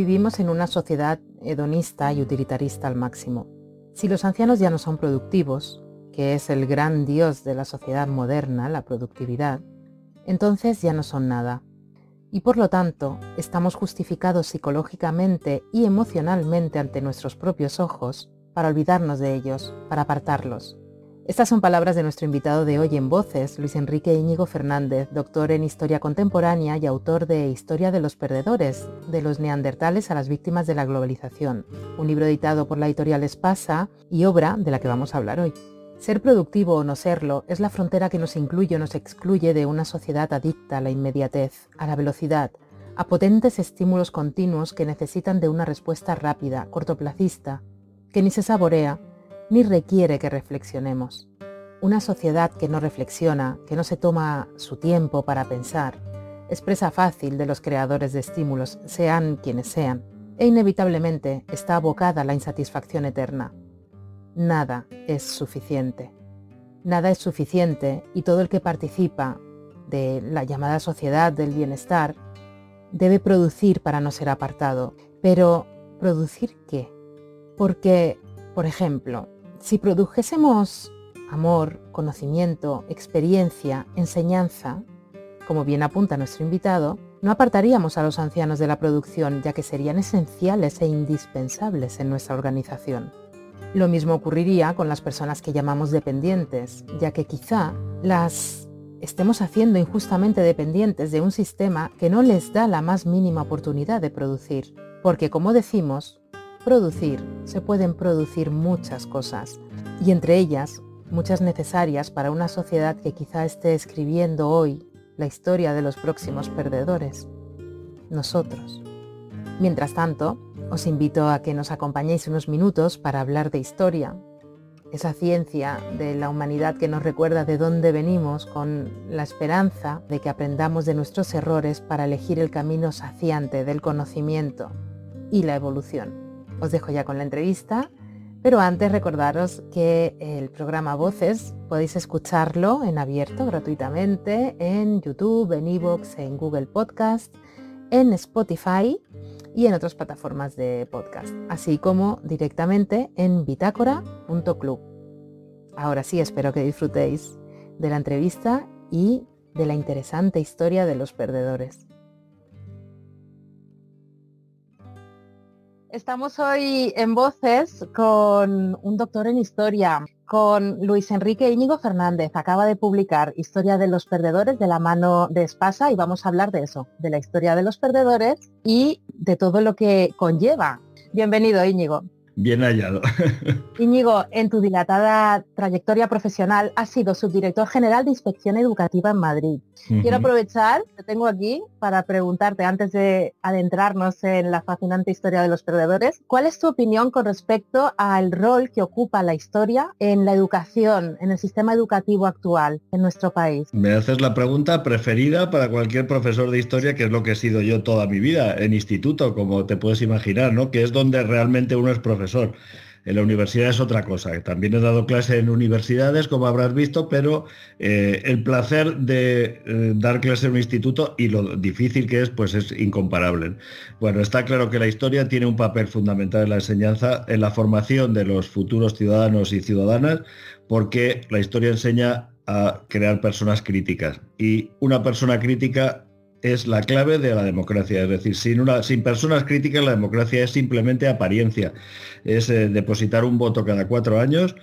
Vivimos en una sociedad hedonista y utilitarista al máximo. Si los ancianos ya no son productivos, que es el gran dios de la sociedad moderna, la productividad, entonces ya no son nada. Y por lo tanto, estamos justificados psicológicamente y emocionalmente ante nuestros propios ojos para olvidarnos de ellos, para apartarlos. Estas son palabras de nuestro invitado de hoy en Voces, Luis Enrique Íñigo Fernández, doctor en Historia Contemporánea y autor de Historia de los Perdedores, de los neandertales a las víctimas de la globalización, un libro editado por la editorial Espasa y obra de la que vamos a hablar hoy. Ser productivo o no serlo es la frontera que nos incluye o nos excluye de una sociedad adicta a la inmediatez, a la velocidad, a potentes estímulos continuos que necesitan de una respuesta rápida, cortoplacista, que ni se saborea ni requiere que reflexionemos. Una sociedad que no reflexiona, que no se toma su tiempo para pensar, es presa fácil de los creadores de estímulos, sean quienes sean, e inevitablemente está abocada a la insatisfacción eterna. Nada es suficiente. Nada es suficiente y todo el que participa de la llamada sociedad del bienestar debe producir para no ser apartado. Pero, ¿producir qué? Porque, por ejemplo, si produjésemos amor, conocimiento, experiencia, enseñanza, como bien apunta nuestro invitado, no apartaríamos a los ancianos de la producción, ya que serían esenciales e indispensables en nuestra organización. Lo mismo ocurriría con las personas que llamamos dependientes, ya que quizá las estemos haciendo injustamente dependientes de un sistema que no les da la más mínima oportunidad de producir, porque como decimos, producir, se pueden producir muchas cosas, y entre ellas muchas necesarias para una sociedad que quizá esté escribiendo hoy la historia de los próximos perdedores, nosotros. Mientras tanto, os invito a que nos acompañéis unos minutos para hablar de historia, esa ciencia de la humanidad que nos recuerda de dónde venimos con la esperanza de que aprendamos de nuestros errores para elegir el camino saciante del conocimiento y la evolución. Os dejo ya con la entrevista, pero antes recordaros que el programa Voces podéis escucharlo en abierto gratuitamente en YouTube, en Evox, en Google Podcast, en Spotify y en otras plataformas de podcast, así como directamente en bitácora.club. Ahora sí, espero que disfrutéis de la entrevista y de la interesante historia de los perdedores. Estamos hoy en Voces con un doctor en historia, con Luis Enrique Íñigo Fernández. Acaba de publicar Historia de los Perdedores de la mano de Espasa y vamos a hablar de eso, de la historia de los perdedores y de todo lo que conlleva. Bienvenido, Íñigo. Bien hallado. Íñigo, en tu dilatada trayectoria profesional has sido subdirector general de Inspección Educativa en Madrid. Quiero aprovechar que tengo aquí para preguntarte, antes de adentrarnos en la fascinante historia de los perdedores, ¿cuál es tu opinión con respecto al rol que ocupa la historia en la educación, en el sistema educativo actual en nuestro país? Me haces la pregunta preferida para cualquier profesor de historia, que es lo que he sido yo toda mi vida, en instituto, como te puedes imaginar, ¿no? Que es donde realmente uno es profesor en la universidad es otra cosa. También he dado clase en universidades, como habrás visto, pero eh, el placer de eh, dar clase en un instituto y lo difícil que es, pues es incomparable. Bueno, está claro que la historia tiene un papel fundamental en la enseñanza, en la formación de los futuros ciudadanos y ciudadanas, porque la historia enseña a crear personas críticas. Y una persona crítica es la clave de la democracia. Es decir, sin, una, sin personas críticas la democracia es simplemente apariencia. Es eh, depositar un voto cada cuatro años,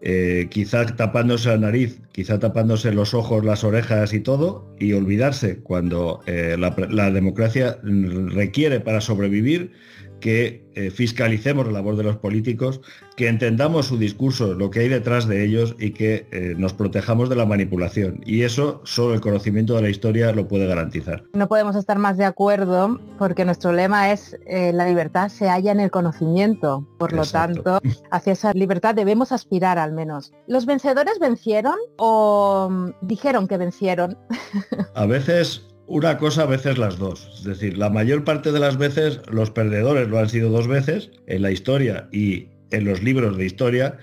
eh, quizá tapándose la nariz, quizá tapándose los ojos, las orejas y todo, y olvidarse cuando eh, la democracia requiere para sobrevivir que eh, fiscalicemos la labor de los políticos, que entendamos su discurso, lo que hay detrás de ellos y que eh, nos protejamos de la manipulación. Y eso solo el conocimiento de la historia lo puede garantizar. No podemos estar más de acuerdo porque nuestro lema es eh, la libertad se halla en el conocimiento. Por lo tanto, hacia esa libertad debemos aspirar al menos. ¿Los vencedores vencieron o mm, dijeron que vencieron? A veces una cosa a veces las dos. Es decir, la mayor parte de las veces los perdedores lo han sido dos veces en la historia y en los libros de historia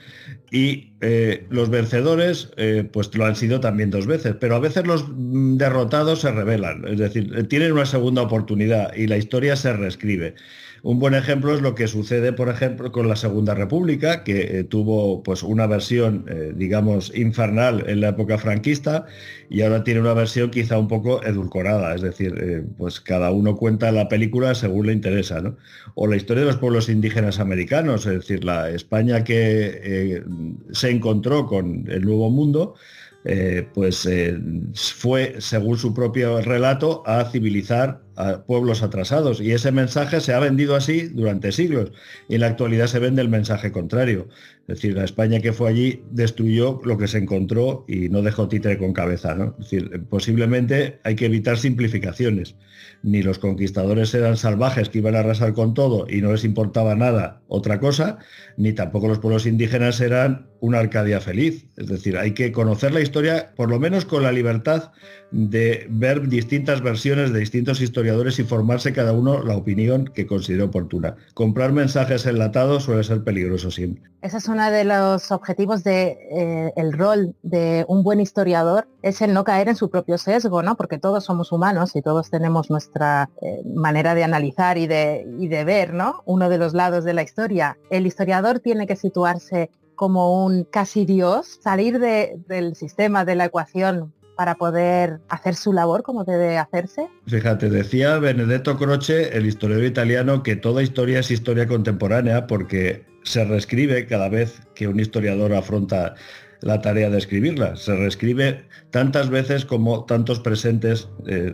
y eh, los vencedores eh, pues lo han sido también dos veces, pero a veces los mm, derrotados se rebelan, es decir, tienen una segunda oportunidad y la historia se reescribe. Un buen ejemplo es lo que sucede, por ejemplo, con la Segunda República, que eh, tuvo pues, una versión, eh, digamos, infernal en la época franquista y ahora tiene una versión quizá un poco edulcorada, es decir, eh, pues cada uno cuenta la película según le interesa, ¿no? O la historia de los pueblos indígenas americanos, es decir, la España que se encontró con el Nuevo Mundo, eh, pues eh, fue, según su propio relato, a civilizar pueblos atrasados. Y ese mensaje se ha vendido así durante siglos. Y en la actualidad se vende el mensaje contrario. Es decir, la España que fue allí destruyó lo que se encontró y no dejó títere con cabeza. Es decir, posiblemente hay que evitar simplificaciones. Ni los conquistadores eran salvajes que iban a arrasar con todo y no les importaba nada otra cosa, ni tampoco los pueblos indígenas eran una Arcadia feliz. Es decir, hay que conocer la historia por lo menos con la libertad de ver distintas versiones de distintos historiadores y formarse cada uno la opinión que considere oportuna. Comprar mensajes enlatados suele ser peligroso siempre. Ese es uno de los objetivos del de, eh, rol de un buen historiador, es el no caer en su propio sesgo, ¿no? Porque todos somos humanos y todos tenemos nuestra eh, manera de analizar y de, y de ver, ¿no? Uno de los lados de la historia. El historiador tiene que situarse como un casi dios, salir del sistema, de la ecuación para poder hacer su labor como debe hacerse? Fíjate, decía Benedetto Croce, el historiador italiano, que toda historia es historia contemporánea porque se reescribe cada vez que un historiador afronta la tarea de escribirla. Se reescribe tantas veces como tantos presentes eh,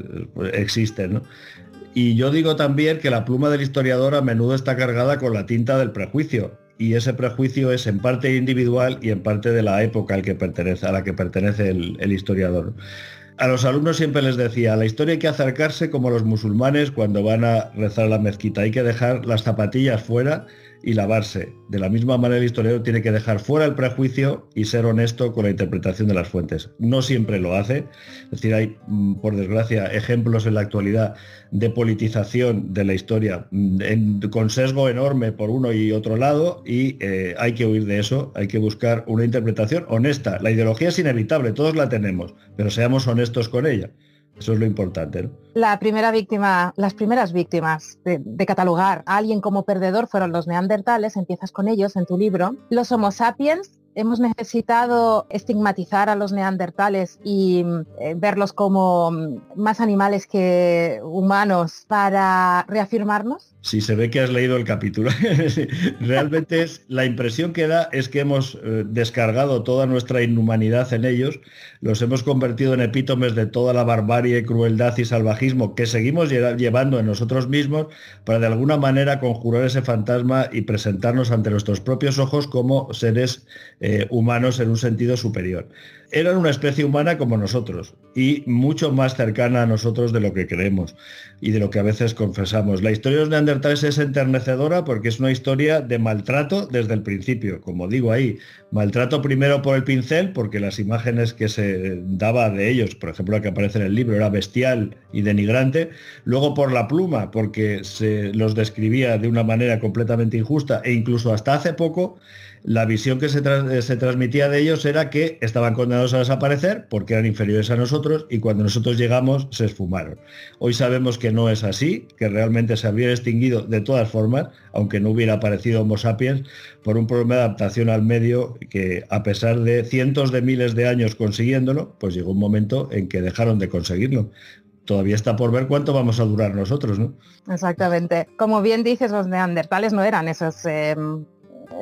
existen. Y yo digo también que la pluma del historiador a menudo está cargada con la tinta del prejuicio y ese prejuicio es en parte individual y en parte de la época al que pertenece, a la que pertenece el, historiador. A los alumnos siempre les decía, a la historia hay que acercarse como los musulmanes cuando van a rezar a la mezquita, hay que dejar las zapatillas fuera y lavarse. De la misma manera el historiador tiene que dejar fuera el prejuicio y ser honesto con la interpretación de las fuentes. No siempre lo hace, es decir, hay, mm, por desgracia, ejemplos en la actualidad de politización de la historia mm, con sesgo enorme por uno y otro lado y eh, hay que huir de eso, hay que buscar una interpretación honesta. La ideología es inevitable, todos la tenemos, pero seamos honestos con ella. Eso es lo importante. La primera víctima, las primeras víctimas de, de, catalogar a alguien como perdedor fueron los neandertales, empiezas con ellos en tu libro. Los Homo sapiens hemos necesitado estigmatizar a los neandertales y eh, verlos como mm, más animales que humanos para reafirmarnos? Sí, se ve que has leído el capítulo. Realmente es, la impresión que da es que hemos eh, descargado toda nuestra inhumanidad en ellos, los hemos convertido en epítomes de toda la barbarie, crueldad y salvajismo que seguimos llevando en nosotros mismos para de alguna manera conjurar ese fantasma y presentarnos ante nuestros propios ojos como seres humanos en un sentido superior. Eran una especie humana como nosotros y mucho más cercana a nosotros de lo que creemos y de lo que a veces confesamos. La historia de los neandertales es enternecedora porque es una historia de maltrato desde el principio. Como digo ahí, maltrato primero por el pincel porque las imágenes que se daba de ellos, por ejemplo la que aparece en el libro, era bestial y denigrante. Luego por la pluma porque se los describía de una manera completamente injusta e incluso hasta hace poco la visión que se, transmitía de ellos era que estaban condenados a desaparecer porque eran inferiores a nosotros y cuando nosotros llegamos se esfumaron. Hoy sabemos que no es así, que realmente se habían extinguido de todas formas, aunque no hubiera aparecido Homo sapiens, por un problema de adaptación al medio que a pesar de cientos de miles de años consiguiéndolo, pues llegó un momento en que dejaron de conseguirlo todavía está por ver cuánto vamos a durar nosotros, ¿no? Exactamente. Como bien dices, los neandertales no eran esos em,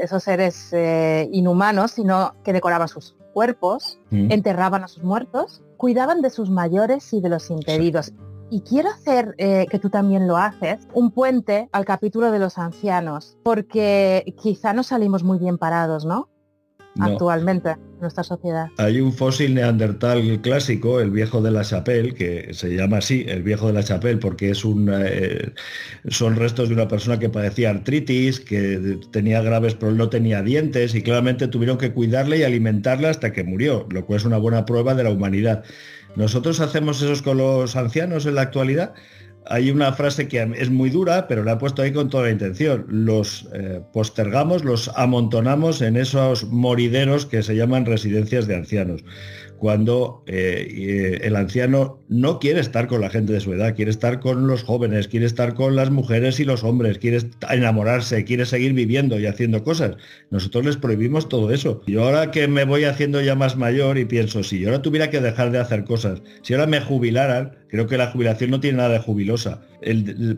esos seres eh, inhumanos, sino que decoraban sus cuerpos, mm. enterraban a sus muertos, cuidaban de sus mayores y de los impedidos. Y quiero hacer, eh, que tú también lo haces, un puente al capítulo de los ancianos, porque quizá no salimos muy bien parados, ¿no? Actualmente en nuestra sociedad. Hay un fósil neandertal clásico, el viejo de la Chapelle, que se llama así, el viejo de la Chapelle, porque es un, eh, son restos de una persona que padecía artritis, que tenía graves problemas, no tenía dientes y claramente tuvieron que cuidarle y alimentarle hasta que murió, lo cual es una buena prueba de la humanidad. ¿Nosotros hacemos eso con los ancianos en la actualidad? Hay una frase que es muy dura, pero la he puesto ahí con toda la intención. Los eh, postergamos, los amontonamos en esos morideros que se llaman residencias de ancianos cuando eh, eh, el anciano no quiere estar con la gente de su edad, quiere estar con los jóvenes, quiere estar con las mujeres y los hombres, quiere enamorarse, quiere seguir viviendo y haciendo cosas. Nosotros les prohibimos todo eso. Y ahora que me voy haciendo ya más mayor y pienso, si yo ahora tuviera que dejar de hacer cosas, si ahora me jubilaran, creo que la jubilación no tiene nada de jubilosa.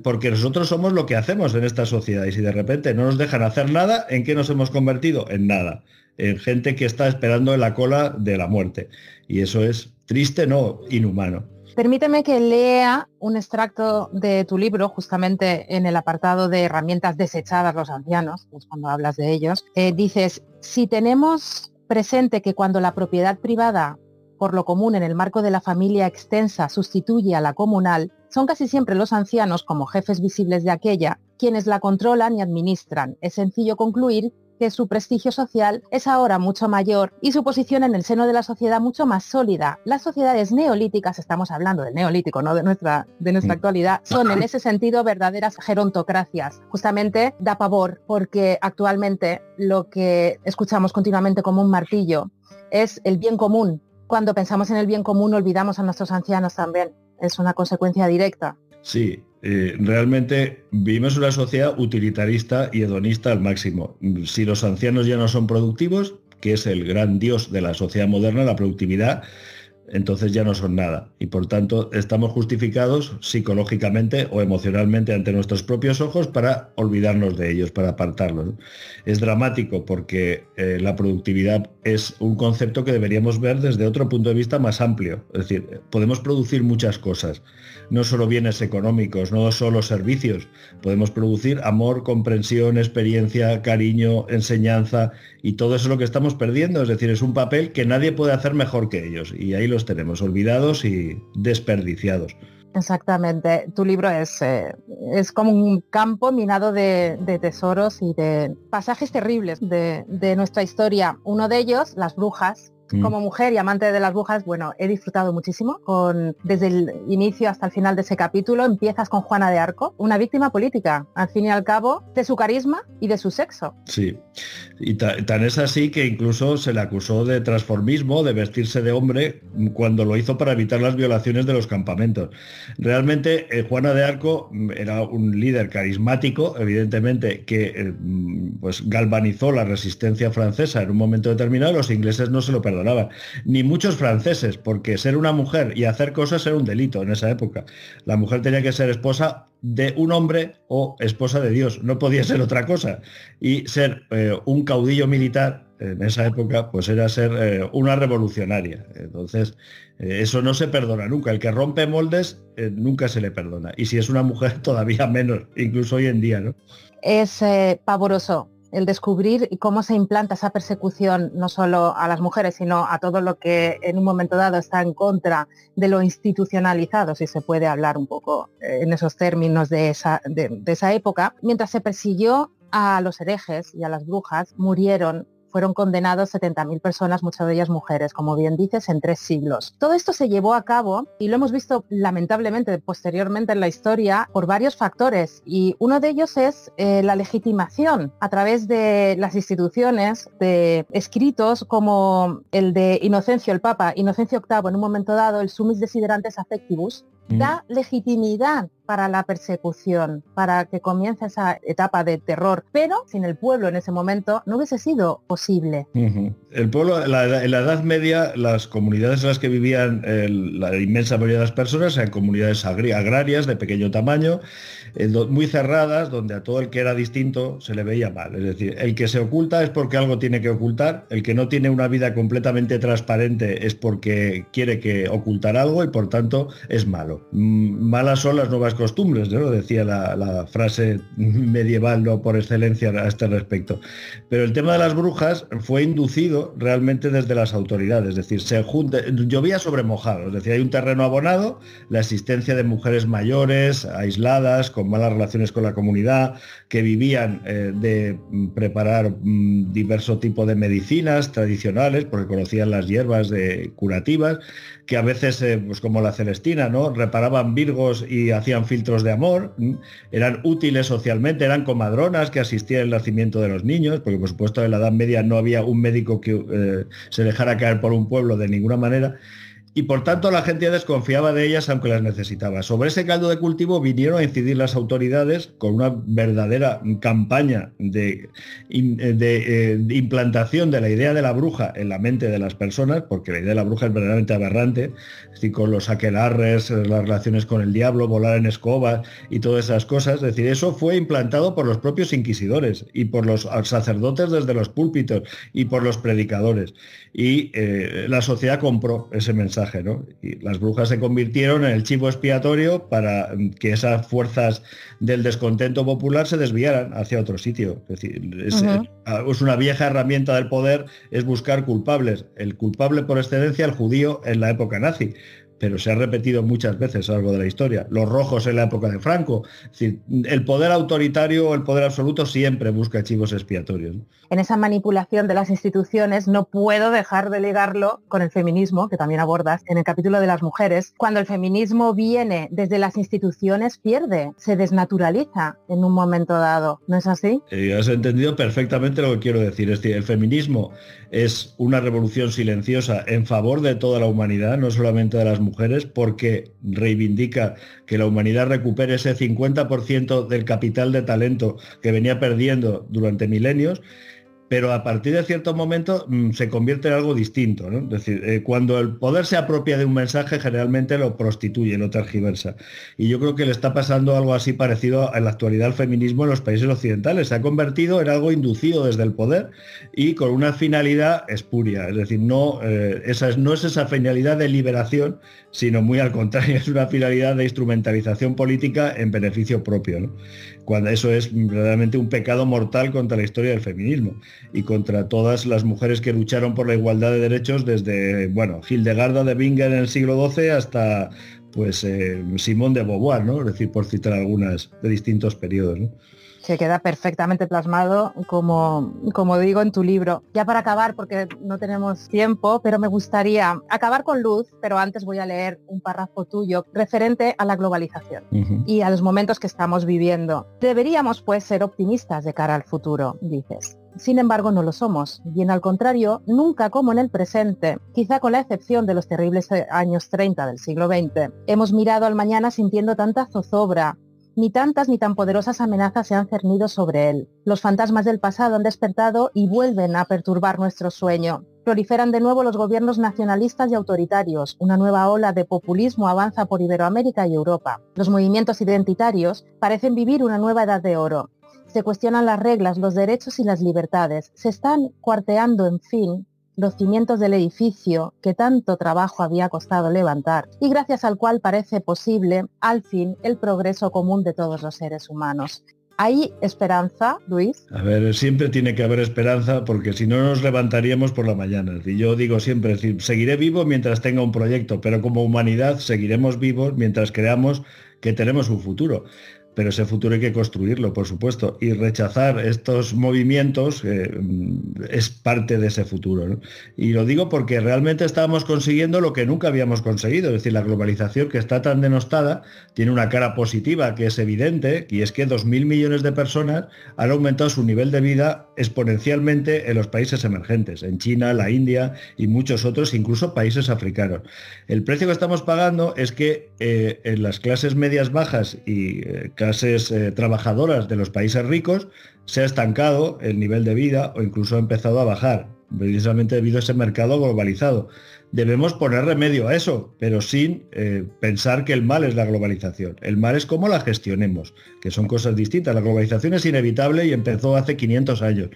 porque nosotros somos lo que hacemos en esta sociedad y si de repente no nos dejan hacer nada, ¿en qué nos hemos convertido? En nada en gente que está esperando en la cola de la muerte. Y eso es triste, no, inhumano. Permíteme que lea un extracto de tu libro, justamente en el apartado de herramientas desechadas los ancianos, es cuando hablas de ellos. Eh, dices, si tenemos presente que cuando la propiedad privada por lo común en el marco de la familia extensa sustituye a la comunal, son casi siempre los ancianos, como jefes visibles de aquella, quienes la controlan y administran. Es sencillo concluir que su prestigio social es ahora mucho mayor y su posición en el seno de la sociedad mucho más sólida. Las sociedades neolíticas, estamos hablando del neolítico, no de nuestra, de nuestra mm. actualidad, son en ese sentido verdaderas gerontocracias. Justamente da pavor porque actualmente lo que escuchamos continuamente como un martillo es el bien común. Cuando pensamos en el bien común olvidamos a nuestros ancianos también. Es una consecuencia directa. Sí, eh, realmente vivimos una sociedad utilitarista y hedonista al máximo. Si los ancianos ya no son productivos, que es el gran dios de la sociedad moderna, la productividad, entonces ya no son nada. Y por tanto estamos justificados psicológicamente o emocionalmente ante nuestros propios ojos para olvidarnos de ellos, para apartarlos. Es dramático porque eh, la productividad es un concepto que deberíamos ver desde otro punto de vista más amplio. Es decir, podemos producir muchas cosas, no solo bienes económicos, no solo servicios, podemos producir amor, comprensión, experiencia, cariño, enseñanza y todo eso es lo que estamos perdiendo. Es decir, es un papel que nadie puede hacer mejor que ellos. Y ahí tenemos, olvidados y desperdiciados. Exactamente. Tu libro es, eh, es como un campo minado de, tesoros y de pasajes terribles de, nuestra historia. Uno de ellos, las brujas. Como mujer y amante de las brujas, bueno, he disfrutado muchísimo con desde el inicio hasta el final de ese capítulo. Empiezas con Juana de Arco, una víctima política, al fin y al cabo, de su carisma y de su sexo. Sí, y tan es así que incluso se le acusó de transformismo, de vestirse de hombre, cuando lo hizo para evitar las violaciones de los campamentos. Realmente, eh, Juana de Arco mm, era un líder carismático, evidentemente, que eh, mm, pues galvanizó la resistencia francesa en un momento determinado. Los ingleses no se lo ni muchos franceses, porque ser una mujer y hacer cosas era un delito en esa época. La mujer tenía que ser esposa de un hombre o esposa de Dios, no podía ser otra cosa. Y ser eh, un caudillo militar en esa época, pues era ser eh, una revolucionaria. Entonces, eh, eso no se perdona nunca. El que rompe moldes nunca se le perdona. Y si es una mujer, todavía menos, incluso hoy en día, ¿no? Es pavoroso el descubrir cómo se implanta esa persecución no solo a las mujeres, sino a todo lo que en un momento dado está en contra de lo institucionalizado, si se puede hablar un poco eh, en esos términos de esa, de esa época. Mientras se persiguió a los herejes y a las brujas, murieron fueron condenados 70.000 personas, muchas de ellas mujeres, como bien dices, en tres siglos. Todo esto se llevó a cabo y lo hemos visto lamentablemente posteriormente en la historia por varios factores y uno de ellos es eh, la legitimación a través de las instituciones de escritos como el de Inocencio el Papa, Inocencio VIII en un momento dado, el Sumis Desiderantes Affectivus, mm. da legitimidad para la persecución, para que comience esa etapa de terror. Pero sin el pueblo en ese momento no hubiese sido posible. El pueblo, en la Edad Media, las comunidades en las que vivían la inmensa mayoría de las personas eran comunidades agrarias de pequeño tamaño, eh, muy cerradas, donde a todo el que era distinto se le veía mal. Es decir, el que se oculta es porque algo tiene que ocultar, el que no tiene una vida completamente transparente es porque quiere que ocultar algo y por tanto es malo. Mm, malas son las nuevas costumbres, ¿no? decía la, frase medieval ¿no? por excelencia a este respecto. Pero el tema de las brujas fue inducido realmente desde las autoridades, es decir, se junta, llovía sobre mojado, es decir, hay un terreno abonado, la existencia de mujeres mayores, aisladas, con malas relaciones con la comunidad, que vivían eh, de preparar mm, diverso tipo de medicinas tradicionales, porque conocían las hierbas de curativas, que a veces, eh, pues como la Celestina, ¿no? reparaban virgos y hacían filtros de amor, eran útiles socialmente, eran comadronas que asistían al nacimiento de los niños, porque por supuesto en la Edad Media no había un médico que eh, se dejara caer por un pueblo de ninguna manera y por tanto la gente desconfiaba de ellas aunque las necesitaba. Sobre ese caldo de cultivo vinieron a incidir las autoridades con una verdadera campaña de, eh, implantación de la idea de la bruja en la mente de las personas, porque la idea de la bruja es verdaderamente aberrante, es con los aquelarres, las relaciones con el diablo, volar en escoba y todas esas cosas. Es decir, eso fue implantado por los propios inquisidores y por los sacerdotes desde los púlpitos y por los predicadores. Y eh, la sociedad compró ese mensaje y las brujas se convirtieron en el chivo expiatorio para que esas fuerzas del descontento popular se desviaran hacia otro sitio. Es decir, es, es una vieja herramienta del poder, es buscar culpables. El culpable por excelencia, el judío en la época nazi pero se ha repetido muchas veces a lo largo de la historia. Los rojos en la época de Franco. el poder autoritario o el poder absoluto siempre busca chivos expiatorios. En esa manipulación de las instituciones no puedo dejar de ligarlo con el feminismo, que también abordas en el capítulo de las mujeres. Cuando el feminismo viene desde las instituciones, pierde, se desnaturaliza en un momento dado. ¿No es así? Eh, has entendido perfectamente lo que quiero decir. Es decir, el feminismo es una revolución silenciosa en favor de toda la humanidad, no solamente de las mujeres, porque reivindica que la humanidad recupere ese 50% del capital de talento que venía perdiendo durante milenios pero a partir de cierto momento mm, se convierte en algo distinto. Es decir, eh, cuando el poder se apropia de un mensaje, generalmente lo prostituye, lo tergiversa. Y yo creo que le está pasando algo así parecido en la actualidad al feminismo en los países occidentales. Se ha convertido en algo inducido desde el poder y con una finalidad espuria. Es decir, no, eh, esa no es esa finalidad de liberación, sino muy al contrario, es una finalidad de instrumentalización política en beneficio propio. Cuando eso es realmente un pecado mortal contra la historia del feminismo y contra todas las mujeres que lucharon por la igualdad de derechos desde, bueno, Hildegarda de Bingen en el siglo XII hasta pues eh, Simón de Beauvoir, ¿no? Es decir, por citar algunas de distintos periodos. Se queda perfectamente plasmado, como, como digo en tu libro. Ya para acabar, porque no tenemos tiempo, pero me gustaría acabar con luz, pero antes voy a leer un párrafo tuyo referente a la globalización y a los momentos que estamos viviendo. Deberíamos, pues, ser optimistas de cara al futuro, dices. Sin embargo, no lo somos. Bien al contrario, nunca como en el presente, quizá con la excepción de los terribles años 30 del siglo XX, hemos mirado al mañana sintiendo tanta zozobra. Ni tantas ni tan poderosas amenazas se han cernido sobre él. Los fantasmas del pasado han despertado y vuelven a perturbar nuestro sueño. Proliferan de nuevo los gobiernos nacionalistas y autoritarios. Una nueva ola de populismo avanza por Iberoamérica y Europa. Los movimientos identitarios parecen vivir una nueva edad de oro se cuestionan las reglas, los derechos y las libertades. Se están cuarteando, en fin, los cimientos del edificio que tanto trabajo había costado levantar y gracias al cual parece posible, al fin, el progreso común de todos los seres humanos. ¿Hay esperanza, Luis? A ver, siempre tiene que haber esperanza porque si no nos levantaríamos por la mañana. Y yo digo siempre, seguiré vivo mientras tenga un proyecto, pero como humanidad seguiremos vivos mientras creamos que tenemos un futuro pero ese futuro hay que construirlo, por supuesto, y rechazar estos movimientos eh, es parte de ese futuro. Y lo digo porque realmente estábamos consiguiendo lo que nunca habíamos conseguido, es decir, la globalización que está tan denostada tiene una cara positiva que es evidente, y es que 2.000 millones de personas han aumentado su nivel de vida exponencialmente en los países emergentes, en China, la India y muchos otros, incluso países africanos. El precio que estamos pagando es que eh, en las clases medias bajas y eh, clases eh, trabajadoras de los países ricos se ha estancado el nivel de vida o incluso ha empezado a bajar, precisamente debido a ese mercado globalizado. Debemos poner remedio a eso, pero sin eh, pensar que el mal es la globalización. El mal es cómo la gestionemos, que son cosas distintas. La globalización es inevitable y empezó hace 500 años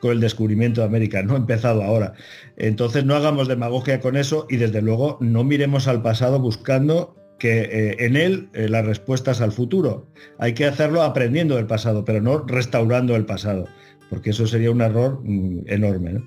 con el descubrimiento de América, no ha empezado ahora. Entonces no hagamos demagogia con eso y desde luego no miremos al pasado buscando que eh, en él eh, las respuestas al futuro. Hay que hacerlo aprendiendo del pasado, pero no restaurando el pasado, porque eso sería un error mm, enorme.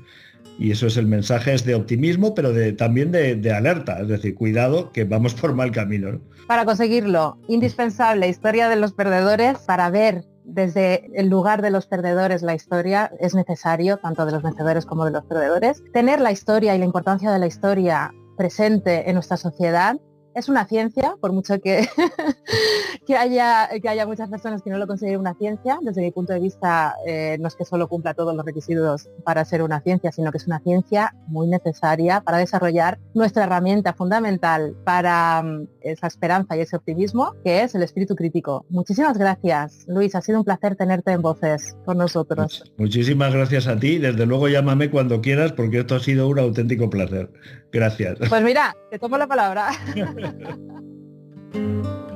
Y eso es el mensaje, es de optimismo, pero también de, alerta, es decir, cuidado que vamos por mal camino. Para conseguirlo, indispensable historia de los perdedores para ver desde el lugar de los perdedores la historia es necesario, tanto de los vencedores como de los perdedores. Tener la historia y la importancia de la historia presente en nuestra sociedad es una ciencia, por mucho que, que haya, que haya muchas personas que no lo consideren una ciencia. Desde mi punto de vista, eh, no es que solo cumpla todos los requisitos para ser una ciencia, sino que es una ciencia muy necesaria para desarrollar nuestra herramienta fundamental para mm, esa esperanza y ese optimismo, que es el espíritu crítico. Muchísimas gracias, Luis. Ha sido un placer tenerte en voces con nosotros. Muchísimas gracias a ti. Desde luego llámame cuando quieras porque esto ha sido un auténtico placer. Gracias. Pues mira, te tomo la palabra.